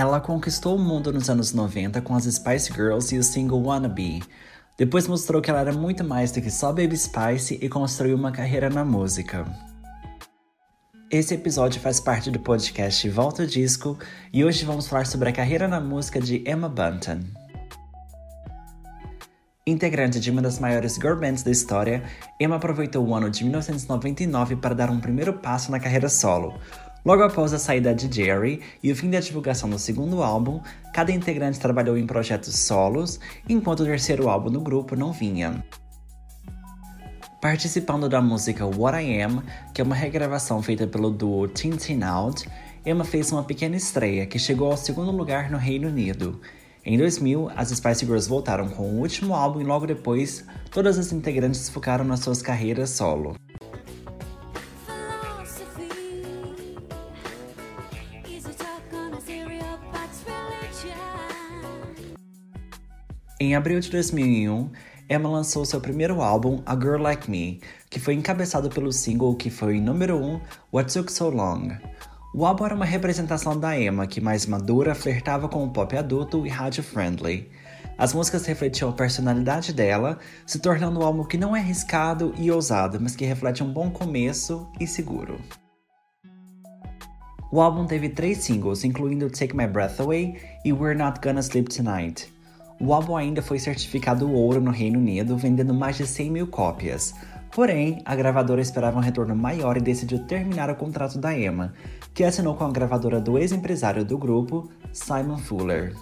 Ela conquistou o mundo nos anos 90 com as Spice Girls e o single Wannabe. Depois mostrou que ela era muito mais do que só Baby Spice e construiu uma carreira na música. Esse episódio faz parte do podcast Volta Disco e hoje vamos falar sobre a carreira na música de Emma Bunton. Integrante de uma das maiores girl bands da história, Emma aproveitou o ano de 1999 para dar um primeiro passo na carreira solo. Logo após a saída de Jerry e o fim da divulgação do segundo álbum, cada integrante trabalhou em projetos solos, enquanto o terceiro álbum do grupo não vinha. Participando da música What I Am, que é uma regravação feita pelo duo Tintin Out, Emma fez uma pequena estreia que chegou ao segundo lugar no Reino Unido. Em 2000, as Spice Girls voltaram com o último álbum e logo depois, todas as integrantes focaram nas suas carreiras solo. Em abril de 2001, Emma lançou seu primeiro álbum, A Girl Like Me, que foi encabeçado pelo single que foi número 1, um, What Took So Long. O álbum era uma representação da Emma, que mais madura flertava com o pop adulto e rádio-friendly. As músicas refletiam a personalidade dela, se tornando um álbum que não é arriscado e ousado, mas que reflete um bom começo e seguro. O álbum teve três singles, incluindo Take My Breath Away e We're Not Gonna Sleep Tonight. O álbum ainda foi certificado ouro no Reino Unido, vendendo mais de 100 mil cópias. Porém, a gravadora esperava um retorno maior e decidiu terminar o contrato da Emma, que assinou com a gravadora do ex-empresário do grupo, Simon Fuller.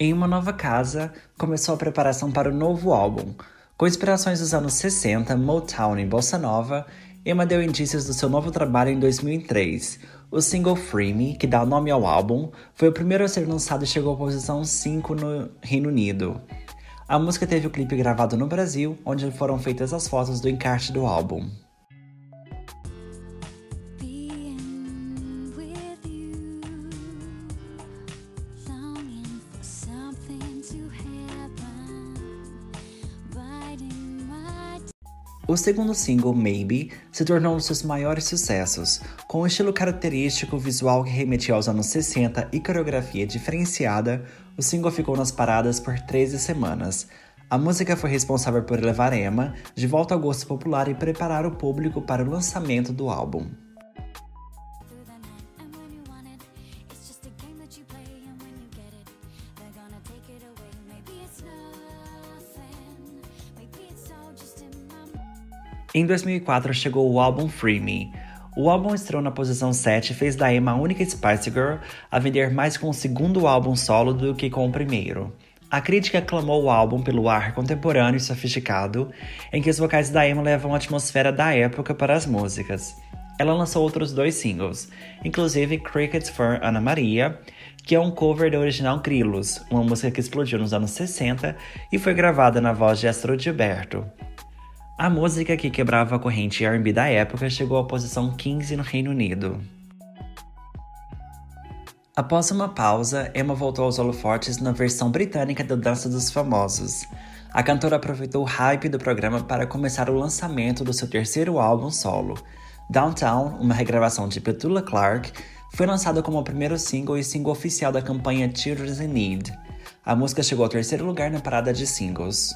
Em uma nova casa, começou a preparação para o novo álbum. Com inspirações dos anos 60, Motown e Bossa Nova, Emma deu indícios do seu novo trabalho em 2003. O single Free Me, que dá nome ao álbum, foi o primeiro a ser lançado e chegou à posição 5 no Reino Unido. A música teve o clipe gravado no Brasil, onde foram feitas as fotos do encarte do álbum. O segundo single, Maybe, se tornou um dos seus maiores sucessos. Com um estilo característico, visual que remetia aos anos 60 e coreografia diferenciada, o single ficou nas paradas por 13 semanas. A música foi responsável por levar Emma de volta ao gosto popular e preparar o público para o lançamento do álbum. Em 2004 chegou o álbum Free Me. O álbum estreou na posição 7 e fez da Emma a única Spice Girl a vender mais com o segundo álbum solo do que com o primeiro. A crítica aclamou o álbum pelo ar contemporâneo e sofisticado, em que os vocais da Emma levam a atmosfera da época para as músicas. Ela lançou outros dois singles, inclusive Crickets for Ana Maria, que é um cover da original Grilos, uma música que explodiu nos anos 60 e foi gravada na voz de Astro Gilberto. A música que quebrava a corrente R&B da época chegou à posição 15 no Reino Unido. Após uma pausa, Emma voltou aos holofortes na versão britânica da Dança dos Famosos. A cantora aproveitou o hype do programa para começar o lançamento do seu terceiro álbum solo. Downtown, uma regravação de Petula Clark, foi lançado como o primeiro single e single oficial da campanha Children's in Need. A música chegou ao terceiro lugar na parada de singles.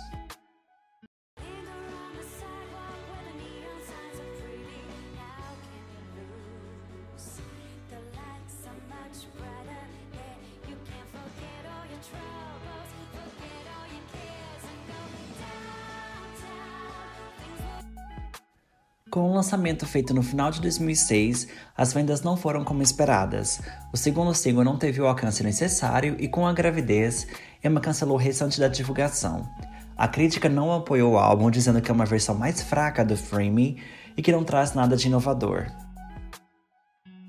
Com o lançamento feito no final de 2006, as vendas não foram como esperadas. O segundo single não teve o alcance necessário e, com a gravidez, Emma cancelou o restante da divulgação. A crítica não apoiou o álbum, dizendo que é uma versão mais fraca do Free Me e que não traz nada de inovador.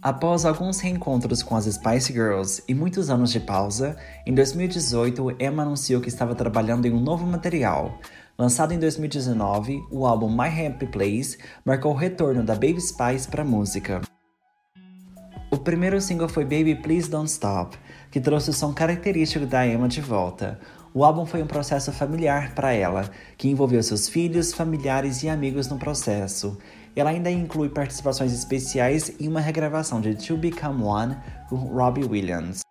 Após alguns reencontros com as Spice Girls e muitos anos de pausa, em 2018 Emma anunciou que estava trabalhando em um novo material, Lançado em 2019, o álbum My Happy Place marcou o retorno da Baby Spice para a música. O primeiro single foi Baby Please Don't Stop, que trouxe o som característico da Emma de volta. O álbum foi um processo familiar para ela, que envolveu seus filhos, familiares e amigos no processo. Ela ainda inclui participações especiais e uma regravação de To Become One com Robbie Williams.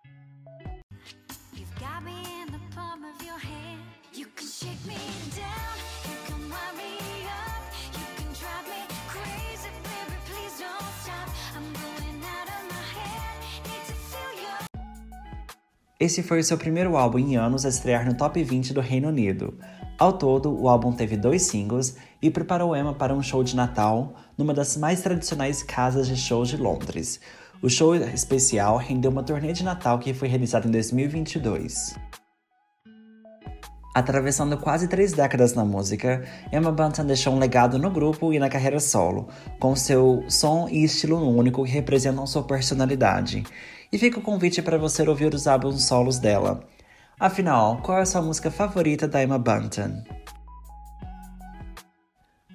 Esse foi o seu primeiro álbum em anos a estrear no top 20 do Reino Unido. Ao todo, o álbum teve dois singles e preparou Emma para um show de Natal numa das mais tradicionais casas de shows de Londres. O show especial rendeu uma turnê de Natal que foi realizada em 2022. Atravessando quase três décadas na música, Emma Bunton deixou um legado no grupo e na carreira solo, com seu som e estilo único que representam sua personalidade. E fica o convite para você ouvir os álbuns solos dela. Afinal, qual é a sua música favorita da Emma Bunton?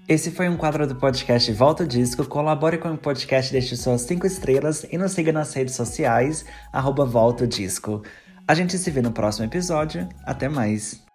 Esse foi um quadro do podcast Volta Disco. Colabore com o podcast, deixe suas 5 estrelas e nos siga nas redes sociais, arroba Volta Disco. A gente se vê no próximo episódio. Até mais!